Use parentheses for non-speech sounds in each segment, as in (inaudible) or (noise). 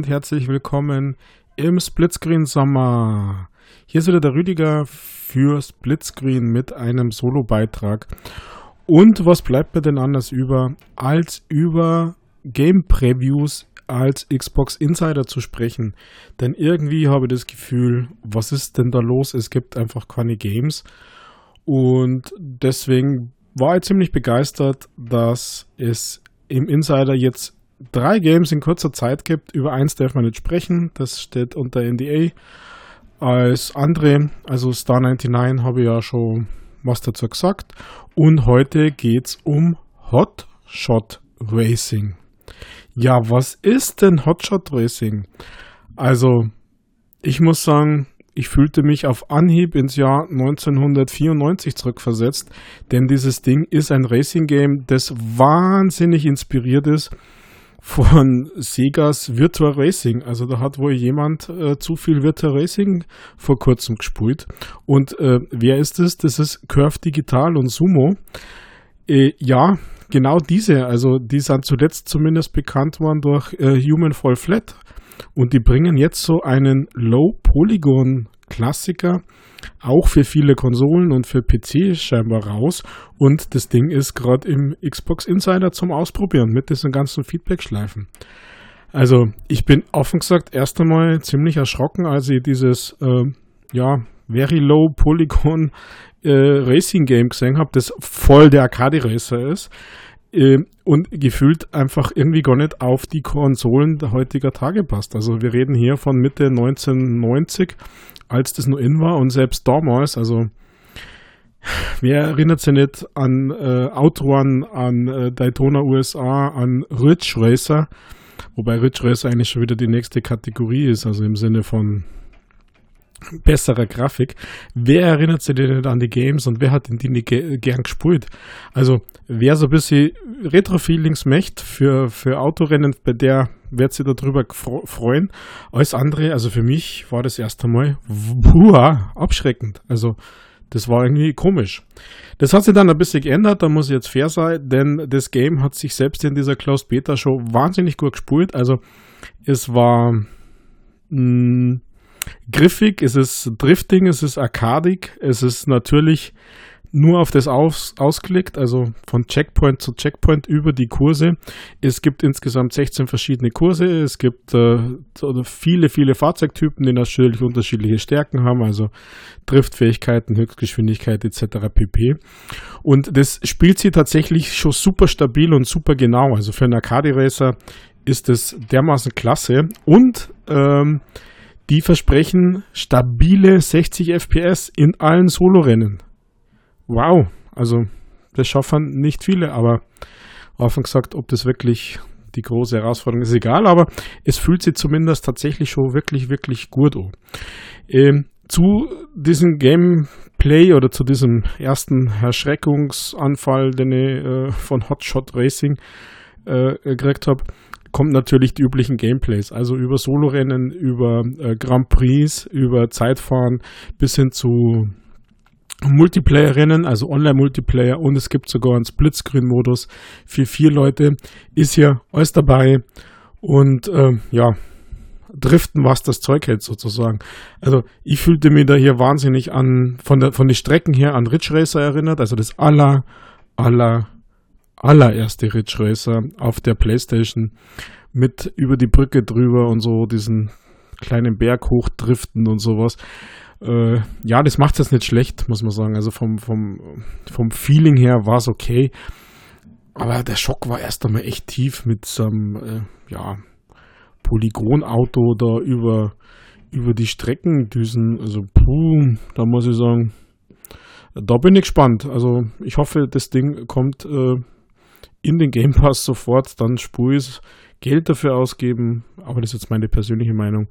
und herzlich willkommen im Splitscreen Sommer. Hier ist wieder der Rüdiger für Splitscreen mit einem Solo-Beitrag. Und was bleibt mir denn anders über, als über Game Previews als Xbox Insider zu sprechen? Denn irgendwie habe ich das Gefühl, was ist denn da los? Es gibt einfach keine Games. Und deswegen war ich ziemlich begeistert, dass es im Insider jetzt drei Games in kurzer Zeit gibt. Über eins darf man nicht sprechen, das steht unter NDA. Als andere, also Star 99, habe ich ja schon was dazu gesagt. Und heute geht es um Hotshot Racing. Ja, was ist denn Hotshot Racing? Also, ich muss sagen, ich fühlte mich auf Anhieb ins Jahr 1994 zurückversetzt, denn dieses Ding ist ein Racing Game, das wahnsinnig inspiriert ist von Segas Virtua Racing. Also da hat wohl jemand äh, zu viel Virtua Racing vor kurzem gespielt. Und äh, wer ist es? Das? das ist Curve Digital und Sumo. Äh, ja, genau diese. Also die sind zuletzt zumindest bekannt worden durch äh, Human Fall Flat. Und die bringen jetzt so einen Low Polygon Klassiker auch für viele Konsolen und für PC scheinbar raus. Und das Ding ist gerade im Xbox Insider zum Ausprobieren mit diesen ganzen Feedback-Schleifen. Also ich bin offen gesagt erst einmal ziemlich erschrocken, als ich dieses äh, ja very low Polygon äh, Racing Game gesehen habe, das voll der Arcade Racer ist äh, und gefühlt einfach irgendwie gar nicht auf die Konsolen der heutiger Tage passt. Also wir reden hier von Mitte 1990 als das noch in war und selbst damals, also wer erinnert sich nicht an äh, Outrun, an äh, Daytona USA, an Ridge Racer, wobei Ridge Racer eigentlich schon wieder die nächste Kategorie ist, also im Sinne von besserer Grafik. Wer erinnert sich denn nicht an die Games und wer hat denn die gern gespielt? Also, wer so ein bisschen Retro-Feelings möchte für, für Autorennen, bei der wird sich darüber freuen. Alles andere, also für mich war das erst einmal buah, abschreckend. Also, das war irgendwie komisch. Das hat sich dann ein bisschen geändert, da muss ich jetzt fair sein, denn das Game hat sich selbst in dieser Closed Beta schon wahnsinnig gut gespielt. Also, es war mh, mm, griffig, es ist Drifting, es ist arkadig, es ist natürlich nur auf das aus, ausgelegt, also von Checkpoint zu Checkpoint über die Kurse. Es gibt insgesamt 16 verschiedene Kurse. Es gibt äh, viele, viele Fahrzeugtypen, die natürlich unterschiedliche Stärken haben, also Driftfähigkeiten, Höchstgeschwindigkeit etc. pp. Und das spielt sie tatsächlich schon super stabil und super genau. Also für einen Arcade Racer ist es dermaßen klasse und ähm, die versprechen stabile 60 FPS in allen Solorennen. Wow, also das schaffen nicht viele, aber offen gesagt, ob das wirklich die große Herausforderung ist, egal, aber es fühlt sich zumindest tatsächlich schon wirklich, wirklich gut an. Ähm, zu diesem Gameplay oder zu diesem ersten Erschreckungsanfall, den ich äh, von Hotshot Racing äh, gekriegt habe, kommt natürlich die üblichen Gameplays, also über Solorennen, über äh, Grand Prix, über Zeitfahren bis hin zu Multiplayer-Rennen, also Online-Multiplayer und es gibt sogar einen Splitscreen-Modus für vier Leute. Ist hier alles dabei und äh, ja, driften, was das Zeug hält sozusagen. Also ich fühlte mich da hier wahnsinnig an, von, der, von den Strecken her an Ridge Racer erinnert, also das aller, aller allererste Ridge Racer auf der Playstation mit über die Brücke drüber und so diesen kleinen Berg hochdriften und sowas. Äh, ja, das macht es nicht schlecht, muss man sagen. Also vom, vom, vom Feeling her war es okay. Aber der Schock war erst einmal echt tief mit so einem, äh, ja, Polygonauto da über, über die Streckendüsen. Also, puh, da muss ich sagen, da bin ich gespannt. Also, ich hoffe, das Ding kommt äh, in den Game Pass sofort dann Spuis Geld dafür ausgeben, aber das ist jetzt meine persönliche Meinung,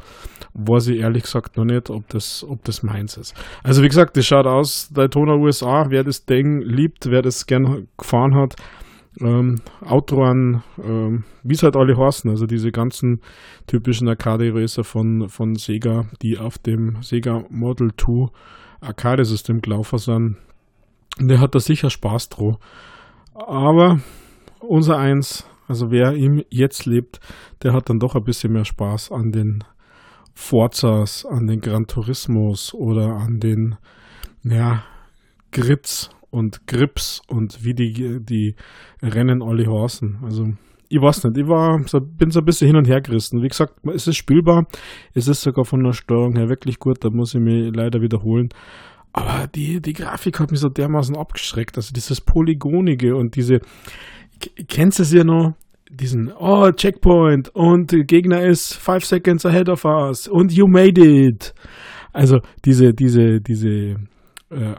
weiß ich ehrlich gesagt noch nicht, ob das, ob das meins ist. Also wie gesagt, das schaut aus, Daytona USA, wer das Ding liebt, wer das gern gefahren hat, ähm, Outrun, ähm, wie es halt alle heißen, also diese ganzen typischen Arcade-Racer von, von Sega, die auf dem Sega Model 2 Arcade-System gelaufen sind, der hat da sicher Spaß drauf. Aber unser Eins Also wer ihm jetzt lebt, der hat dann doch ein bisschen mehr Spaß an den Forzas, an den Gran Turismos oder an den ja, Grits und Grips und wie die, die Rennen alle horsen. Also ich weiß nicht, ich war, bin so ein bisschen hin und her gerissen. Wie gesagt, es ist spielbar, es ist sogar von der Steuerung her wirklich gut, da muss ich mich leider wiederholen. Aber die, die Grafik hat mich so dermaßen abgeschreckt. Also dieses Polygonige und diese, kennst du es ja noch? Diesen, oh, Checkpoint und Gegner ist five seconds ahead of us und you made it. Also diese, diese, diese äh,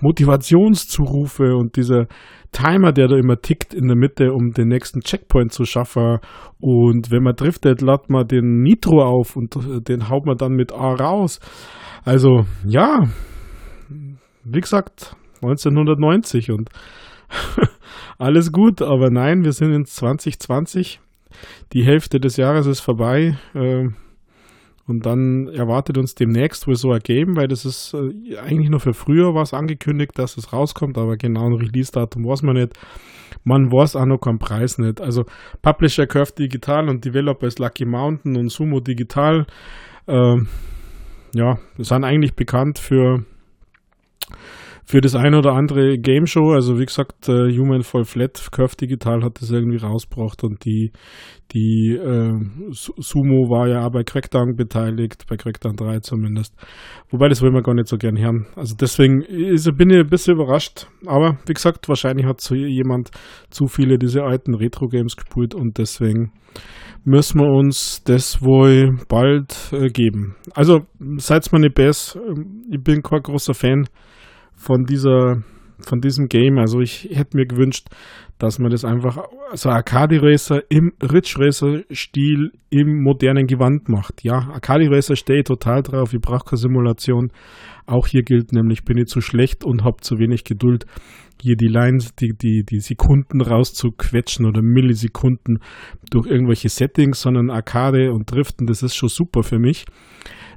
Motivationszurufe und dieser Timer, der da immer tickt in der Mitte, um den nächsten Checkpoint zu schaffen. Und wenn man driftet, lädt man den Nitro auf und äh, den haut man dann mit A raus. Also, ja, wie gesagt, 1990 und (laughs) alles gut, aber nein, wir sind in 2020. Die Hälfte des Jahres ist vorbei. Äh, und dann erwartet uns demnächst wohl so ein Game, weil das ist äh, eigentlich nur für früher was angekündigt, dass es rauskommt, aber genau ein Release-Datum weiß man nicht. Man weiß auch noch keinen Preis nicht. Also Publisher Curve Digital und Developer ist Lucky Mountain und Sumo Digital. Äh, ja, sind eigentlich bekannt für für das ein oder andere Game Show. Also wie gesagt, äh, Human Fall Flat, Curve Digital hat das irgendwie rausgebracht und die, die äh, Sumo war ja auch bei Crackdown beteiligt, bei Crackdown 3 zumindest. Wobei das wollen wir gar nicht so gern hören. Also deswegen ist, bin ich ein bisschen überrascht. Aber wie gesagt, wahrscheinlich hat so jemand zu viele diese alten Retro-Games gespielt und deswegen müssen wir uns das wohl bald äh, geben. Also seid mir nicht besser. Ich bin kein großer Fan von dieser von diesem Game. Also ich hätte mir gewünscht, dass man das einfach so Arcade Racer im Ridge Racer Stil im modernen Gewand macht. Ja, Arcade Racer stehe total drauf. Ich brauche keine Simulation. Auch hier gilt nämlich, bin ich zu schlecht und habe zu wenig Geduld, hier die Lines, die, die, die Sekunden rauszuquetschen oder Millisekunden durch irgendwelche Settings, sondern Arcade und Driften, das ist schon super für mich.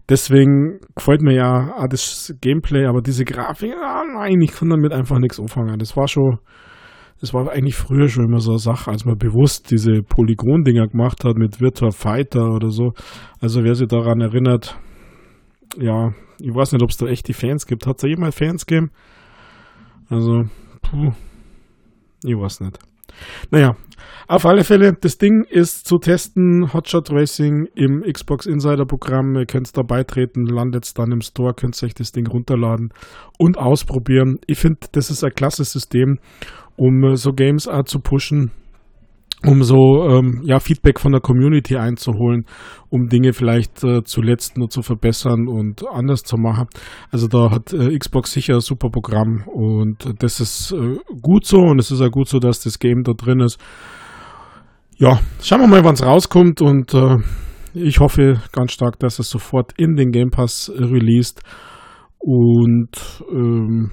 Deswegen gefällt mir ja auch das Gameplay, aber diese Grafik, ah nein, ich kann damit einfach nichts anfangen. Das war schon, das war eigentlich früher schon immer so eine Sache, als man bewusst diese Polygon-Dinger gemacht hat mit Virtua Fighter oder so. Also wer sich daran erinnert, ja, ich weiß nicht, ob es da echt die Fans gibt. Hat es da jemals Fans gegeben? Also, puh, ich weiß nicht. Naja, auf alle Fälle, das Ding ist zu testen, Hotshot Racing im Xbox Insider Programm. Ihr könnt da beitreten, landet dann im Store, könnt euch das Ding runterladen und ausprobieren. Ich finde, das ist ein klasse System, um so Games auch zu pushen um so ähm, ja, Feedback von der Community einzuholen, um Dinge vielleicht äh, zuletzt nur zu verbessern und anders zu machen. Also da hat äh, Xbox sicher ein super Programm und das ist äh, gut so und es ist auch gut so, dass das Game da drin ist. Ja, schauen wir mal, wann es rauskommt und äh, ich hoffe ganz stark, dass es sofort in den Game Pass released und ähm,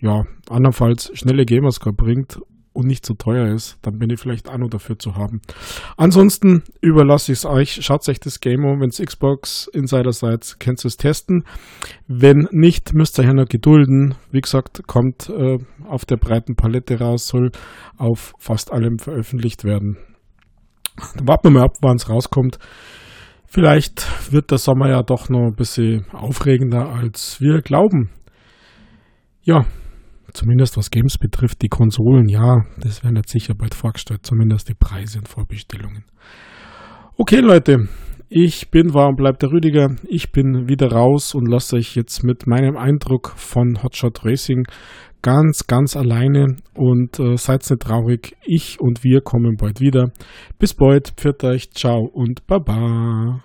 ja, andernfalls schnelle Gamerscore bringt und nicht zu teuer ist, dann bin ich vielleicht auch noch dafür zu haben. Ansonsten überlasse ich es euch. Schaut euch das Game um. Wenn es Xbox Insider seid, könnt ihr es testen. Wenn nicht, müsst ihr ja noch gedulden. Wie gesagt, kommt äh, auf der breiten Palette raus, soll auf fast allem veröffentlicht werden. Dann warten wir mal ab, wann es rauskommt. Vielleicht wird der Sommer ja doch noch ein bisschen aufregender, als wir glauben. Ja, Zumindest was Games betrifft, die Konsolen, ja, das werden jetzt sicher bald vorgestellt, zumindest die Preise und Vorbestellungen. Okay, Leute, ich bin, war und bleibt der Rüdiger. Ich bin wieder raus und lasse euch jetzt mit meinem Eindruck von Hotshot Racing ganz, ganz alleine und äh, seid nicht traurig. Ich und wir kommen bald wieder. Bis bald, pfiat euch, ciao und baba.